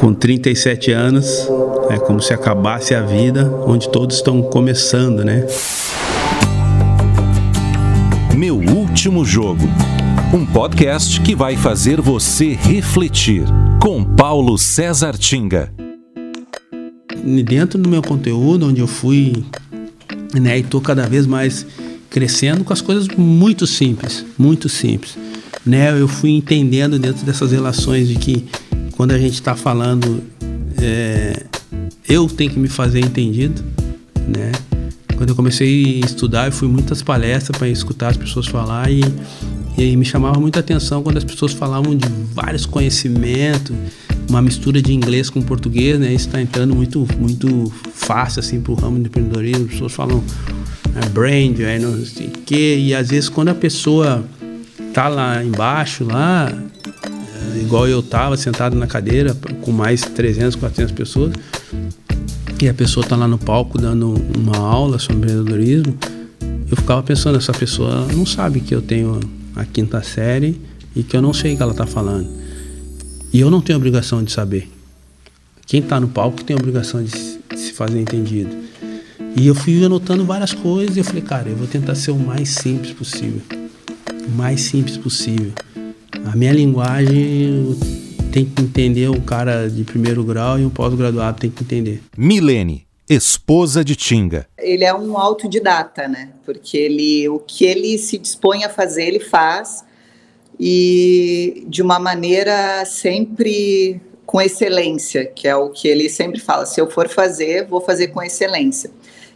com 37 anos, é como se acabasse a vida, onde todos estão começando, né? Meu último jogo. Um podcast que vai fazer você refletir. Com Paulo César Tinga. Dentro do meu conteúdo, onde eu fui, né, e tô cada vez mais crescendo com as coisas muito simples, muito simples. Né, eu fui entendendo dentro dessas relações de que quando a gente está falando, é, eu tenho que me fazer entendido, né? Quando eu comecei a estudar, eu fui muitas palestras para escutar as pessoas falar e, e me chamava muita atenção quando as pessoas falavam de vários conhecimentos, uma mistura de inglês com português, né? Isso está entrando muito, muito fácil assim para o ramo do empreendedorismo. As pessoas falam é, brand, é, não sei o quê, e às vezes quando a pessoa tá lá embaixo, lá, igual eu tava sentado na cadeira com mais 300, 400 pessoas, e a pessoa tá lá no palco dando uma aula sobre empreendedorismo, eu ficava pensando, essa pessoa não sabe que eu tenho a quinta série e que eu não sei o que ela tá falando. E eu não tenho obrigação de saber. Quem tá no palco tem obrigação de se fazer entendido. E eu fui anotando várias coisas e eu falei, cara, eu vou tentar ser o mais simples possível. O mais simples possível. A minha linguagem tem que entender um cara de primeiro grau e um pós-graduado tem que entender. Milene, esposa de Tinga. Ele é um autodidata, né? Porque ele, o que ele se dispõe a fazer, ele faz e de uma maneira sempre com excelência, que é o que ele sempre fala. Se eu for fazer, vou fazer com excelência.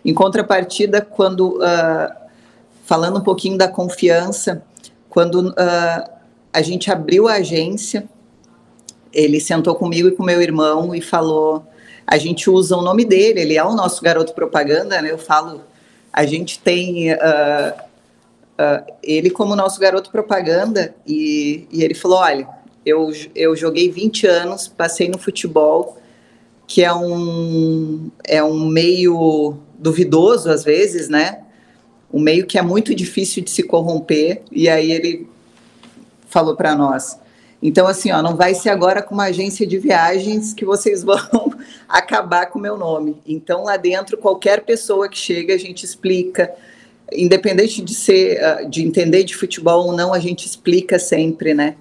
Em contrapartida, quando uh, falando um pouquinho da confiança, quando uh, a gente abriu a agência, ele sentou comigo e com meu irmão e falou: a gente usa o nome dele, ele é o nosso garoto propaganda, né? Eu falo, a gente tem uh, uh, ele como nosso garoto propaganda e, e ele falou: olha, eu, eu joguei 20 anos, passei no futebol, que é um, é um meio duvidoso às vezes, né? Um meio que é muito difícil de se corromper, e aí ele falou para nós. Então, assim, ó, não vai ser agora com uma agência de viagens que vocês vão acabar com o meu nome. Então, lá dentro, qualquer pessoa que chega, a gente explica. Independente de ser, ah, de entender de futebol ou não, a gente explica sempre, né?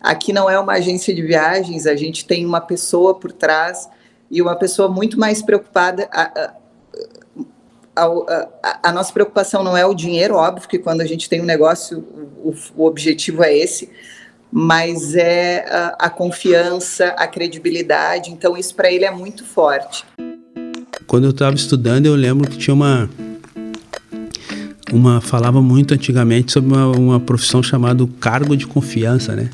Aqui não é uma agência de viagens, a gente tem uma pessoa por trás e uma pessoa muito mais preocupada. A, a, a, a, a, nossa preocupação não é o dinheiro, óbvio que quando a gente tem um negócio, o, o objetivo é esse, mas é a, a confiança, a credibilidade. Então, isso para ele é muito forte. Quando eu estava estudando, eu lembro que tinha uma. uma falava muito antigamente sobre uma, uma profissão chamada cargo de confiança, né?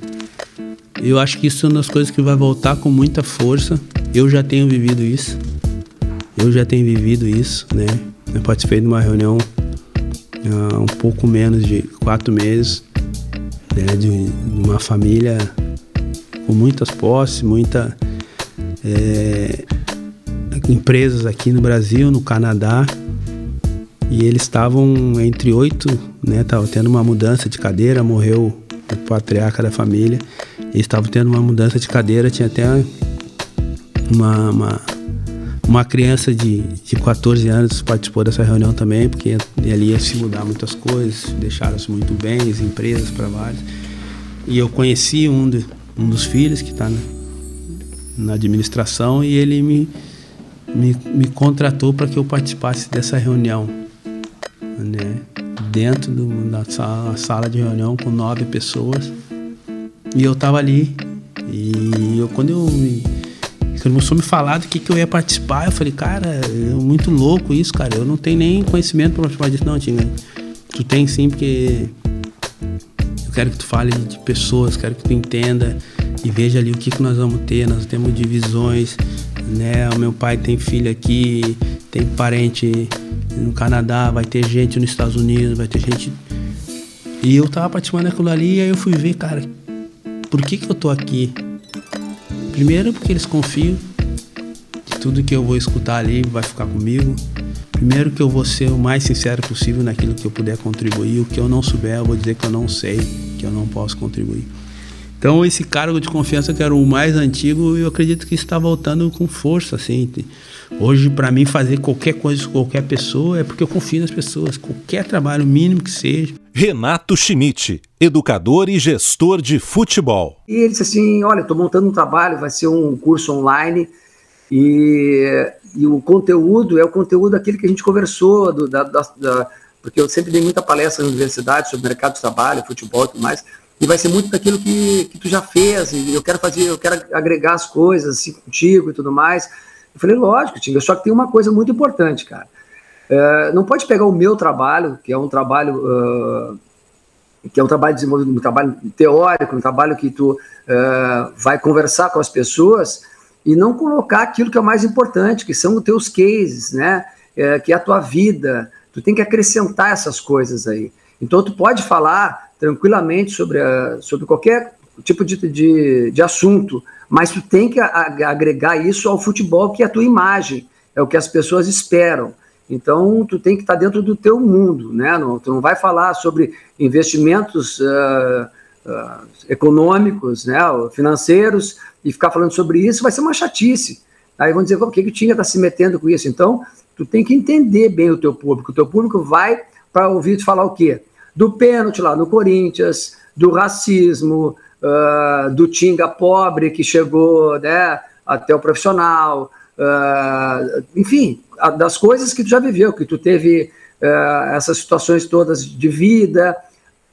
Eu acho que isso é uma das coisas que vai voltar com muita força. Eu já tenho vivido isso. Eu já tenho vivido isso, né? Eu participei de uma reunião há um pouco menos de quatro meses, né, de, de uma família com muitas posses, muita é, empresas aqui no Brasil, no Canadá, e eles estavam entre oito, né? Tava tendo uma mudança de cadeira, morreu o patriarca da família, eles estavam tendo uma mudança de cadeira, tinha até uma, uma uma criança de, de 14 anos participou dessa reunião também, porque ali ia se mudar muitas coisas, deixaram-se muito bens, empresas para vários. E eu conheci um, de, um dos filhos que está na, na, administração e ele me, me, me contratou para que eu participasse dessa reunião. Né? Dentro do, da sala, sala de reunião com nove pessoas. E eu estava ali. E eu, quando eu me começou a me falar do que, que eu ia participar. Eu falei, cara, é muito louco isso, cara. Eu não tenho nem conhecimento para participar disso, não, Tinga. Tu tem sim, porque eu quero que tu fale de pessoas, quero que tu entenda e veja ali o que, que nós vamos ter. Nós temos divisões, né? O meu pai tem filho aqui, tem parente no Canadá, vai ter gente nos Estados Unidos, vai ter gente. E eu tava participando daquilo ali e aí eu fui ver, cara, por que, que eu tô aqui? Primeiro, porque eles confiam que tudo que eu vou escutar ali vai ficar comigo. Primeiro, que eu vou ser o mais sincero possível naquilo que eu puder contribuir. O que eu não souber, eu vou dizer que eu não sei, que eu não posso contribuir. Então esse cargo de confiança que era o mais antigo, eu acredito que está voltando com força, assim. Hoje para mim fazer qualquer coisa com qualquer pessoa é porque eu confio nas pessoas, qualquer trabalho mínimo que seja. Renato Schmidt, educador e gestor de futebol. E ele disse assim: "Olha, estou montando um trabalho, vai ser um curso online e, e o conteúdo é o conteúdo aquele que a gente conversou do, da, da, da porque eu sempre dei muita palestra na universidade sobre mercado de trabalho, futebol e tudo mais e vai ser muito daquilo que, que tu já fez, e eu quero fazer, eu quero agregar as coisas assim contigo e tudo mais. Eu falei, lógico, Tinga, só que tem uma coisa muito importante, cara. Uh, não pode pegar o meu trabalho, que é um trabalho uh, que é um trabalho desenvolvido, um trabalho teórico, um trabalho que tu uh, vai conversar com as pessoas e não colocar aquilo que é o mais importante, que são os teus cases, né? que é a tua vida. Tu tem que acrescentar essas coisas aí. Então tu pode falar tranquilamente sobre, a, sobre qualquer tipo de, de, de assunto, mas tu tem que agregar isso ao futebol, que é a tua imagem, é o que as pessoas esperam. Então, tu tem que estar dentro do teu mundo, né? Não, tu não vai falar sobre investimentos uh, uh, econômicos, né, financeiros, e ficar falando sobre isso vai ser uma chatice. Aí vão dizer, o que, que Tinha está se metendo com isso? Então, tu tem que entender bem o teu público. O teu público vai para ouvir falar o quê? do pênalti lá no Corinthians, do racismo, uh, do Tinga pobre que chegou né, até o profissional, uh, enfim, das coisas que tu já viveu, que tu teve uh, essas situações todas de vida,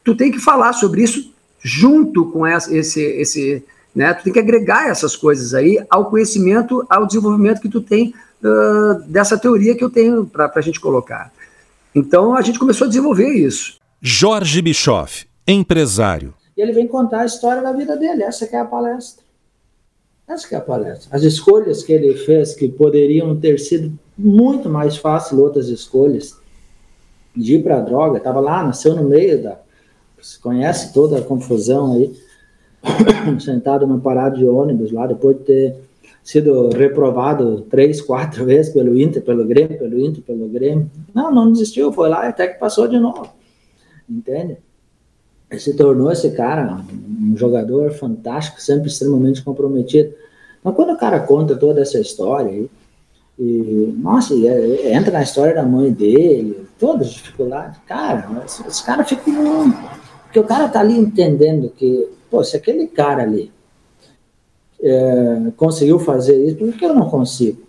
tu tem que falar sobre isso junto com essa, esse, esse, né, tu tem que agregar essas coisas aí ao conhecimento, ao desenvolvimento que tu tem dessa teoria que eu tenho para a gente colocar. Então a gente começou a desenvolver isso. Jorge Bischoff, empresário. E ele vem contar a história da vida dele. Essa é a palestra. Essa é a palestra. As escolhas que ele fez, que poderiam ter sido muito mais fácil outras escolhas, de ir para a droga, estava lá, nasceu no meio da. Você conhece toda a confusão aí, sentado numa parada de ônibus lá, depois de ter sido reprovado três, quatro vezes pelo Inter, pelo Grêmio, pelo Inter, pelo Grêmio. Não, não desistiu, foi lá até que passou de novo entende? Se tornou esse cara um jogador fantástico, sempre extremamente comprometido. Mas quando o cara conta toda essa história e, nossa, é, entra na história da mãe dele, todas as dificuldades, cara, esse cara fica porque o cara tá ali entendendo que, pô, se aquele cara ali é, conseguiu fazer isso, por que eu não consigo?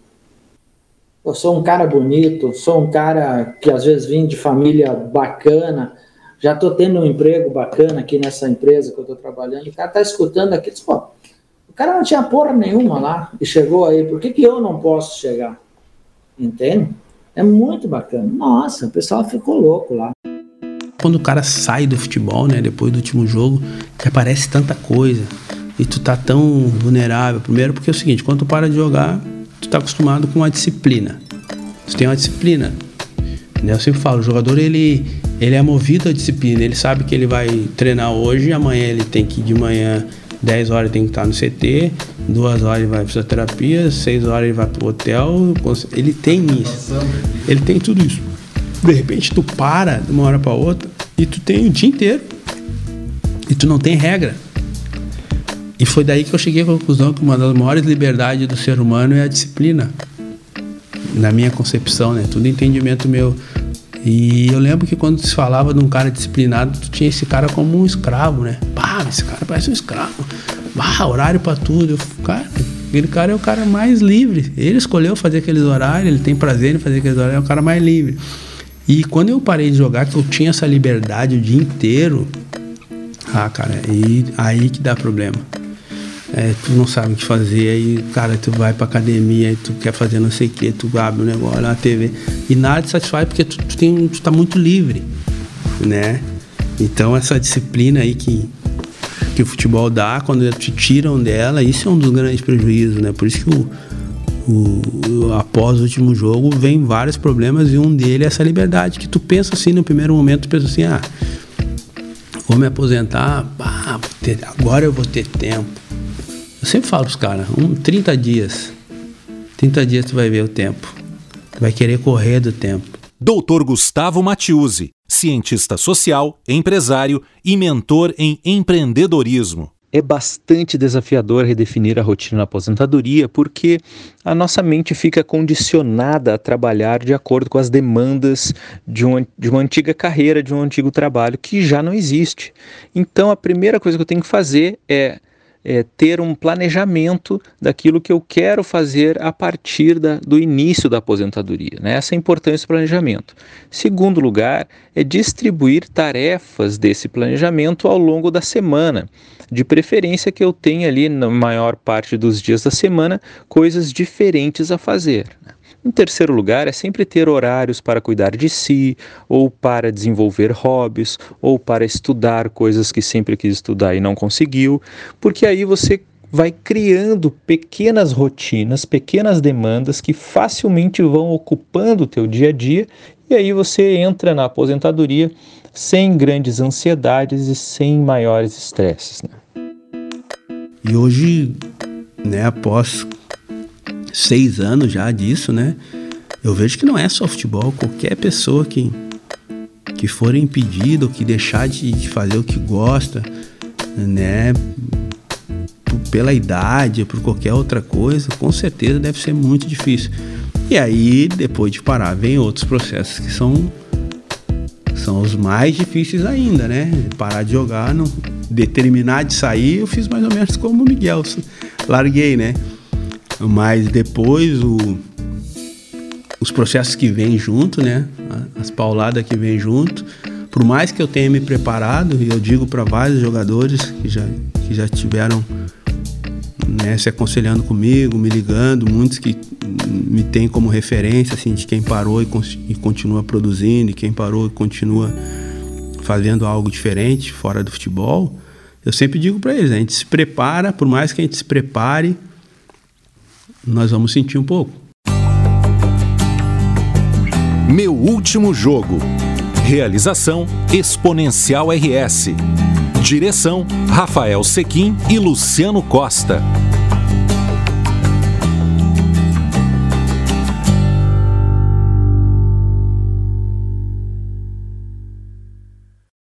Eu sou um cara bonito, sou um cara que às vezes vim de família bacana, já estou tendo um emprego bacana aqui nessa empresa que eu estou trabalhando, o cara está escutando aqui, diz, pô, o cara não tinha porra nenhuma lá e chegou aí, por que, que eu não posso chegar? Entende? É muito bacana. Nossa, o pessoal ficou louco lá. Quando o cara sai do futebol, né, depois do último jogo, que aparece tanta coisa e tu tá tão vulnerável. Primeiro porque é o seguinte, quando tu para de jogar, tu tá acostumado com uma disciplina. Tu tem uma disciplina. Eu sempre falo, o jogador ele ele é movido à disciplina, ele sabe que ele vai treinar hoje, amanhã ele tem que ir de manhã 10 horas tem que estar no CT, 2 horas ele vai para fisioterapia, 6 horas ele vai para o hotel, ele tem isso. Ele tem tudo isso. De repente tu para de uma hora para outra e tu tem o dia inteiro. E tu não tem regra. E foi daí que eu cheguei à conclusão que uma das maiores liberdades do ser humano é a disciplina. Na minha concepção, né? Tudo entendimento meu. E eu lembro que quando se falava de um cara disciplinado, tu tinha esse cara como um escravo, né? Pá, esse cara parece um escravo. Bah, horário para tudo. Eu, cara, aquele cara é o cara mais livre. Ele escolheu fazer aqueles horários, ele tem prazer em fazer aqueles horários, é o cara mais livre. E quando eu parei de jogar, que eu tinha essa liberdade o dia inteiro, ah, cara, aí, aí que dá problema é, tu não sabe o que fazer, aí, cara, tu vai pra academia, aí tu quer fazer não sei o que, tu abre o um negócio na TV, e nada te satisfaz porque tu, tu, tem, tu tá muito livre, né? Então essa disciplina aí que, que o futebol dá, quando te tiram dela, isso é um dos grandes prejuízos, né? Por isso que o, o, após o último jogo vem vários problemas e um deles é essa liberdade que tu pensa assim no primeiro momento, tu pensa assim, ah, vou me aposentar, agora eu vou ter tempo eu sempre falo pros caras, um, 30 dias. 30 dias tu vai ver o tempo. Tu vai querer correr do tempo. Doutor Gustavo Matiuzzi, cientista social, empresário e mentor em empreendedorismo. é bastante desafiador redefinir a rotina na aposentadoria porque a nossa mente fica condicionada a trabalhar de acordo com as demandas de, um, de uma antiga carreira, de um antigo trabalho que já não existe. Então, a primeira coisa que eu tenho que fazer é é, ter um planejamento daquilo que eu quero fazer a partir da, do início da aposentadoria. Né? Essa é a importância do planejamento. Segundo lugar, é distribuir tarefas desse planejamento ao longo da semana. De preferência que eu tenha ali, na maior parte dos dias da semana, coisas diferentes a fazer. Né? Em terceiro lugar, é sempre ter horários para cuidar de si, ou para desenvolver hobbies, ou para estudar coisas que sempre quis estudar e não conseguiu, porque aí você vai criando pequenas rotinas, pequenas demandas que facilmente vão ocupando o teu dia a dia, e aí você entra na aposentadoria sem grandes ansiedades e sem maiores estresses. Né? E hoje, né, após seis anos já disso, né? Eu vejo que não é só futebol, qualquer pessoa que, que for impedido, que deixar de fazer o que gosta, né? Pela idade, por qualquer outra coisa, com certeza deve ser muito difícil. E aí, depois de parar, vem outros processos que são são os mais difíceis ainda, né? Parar de jogar, não determinar de sair, eu fiz mais ou menos como o Miguel, larguei, né? Mas depois o, os processos que vêm junto, né? As pauladas que vêm junto. Por mais que eu tenha me preparado, e eu digo para vários jogadores que já, que já tiveram né, se aconselhando comigo, me ligando, muitos que me têm como referência assim, de quem parou e, e continua produzindo, e quem parou e continua fazendo algo diferente fora do futebol. Eu sempre digo para eles: a gente se prepara, por mais que a gente se prepare, nós vamos sentir um pouco. Meu último jogo. Realização Exponencial RS. Direção Rafael Sequim e Luciano Costa.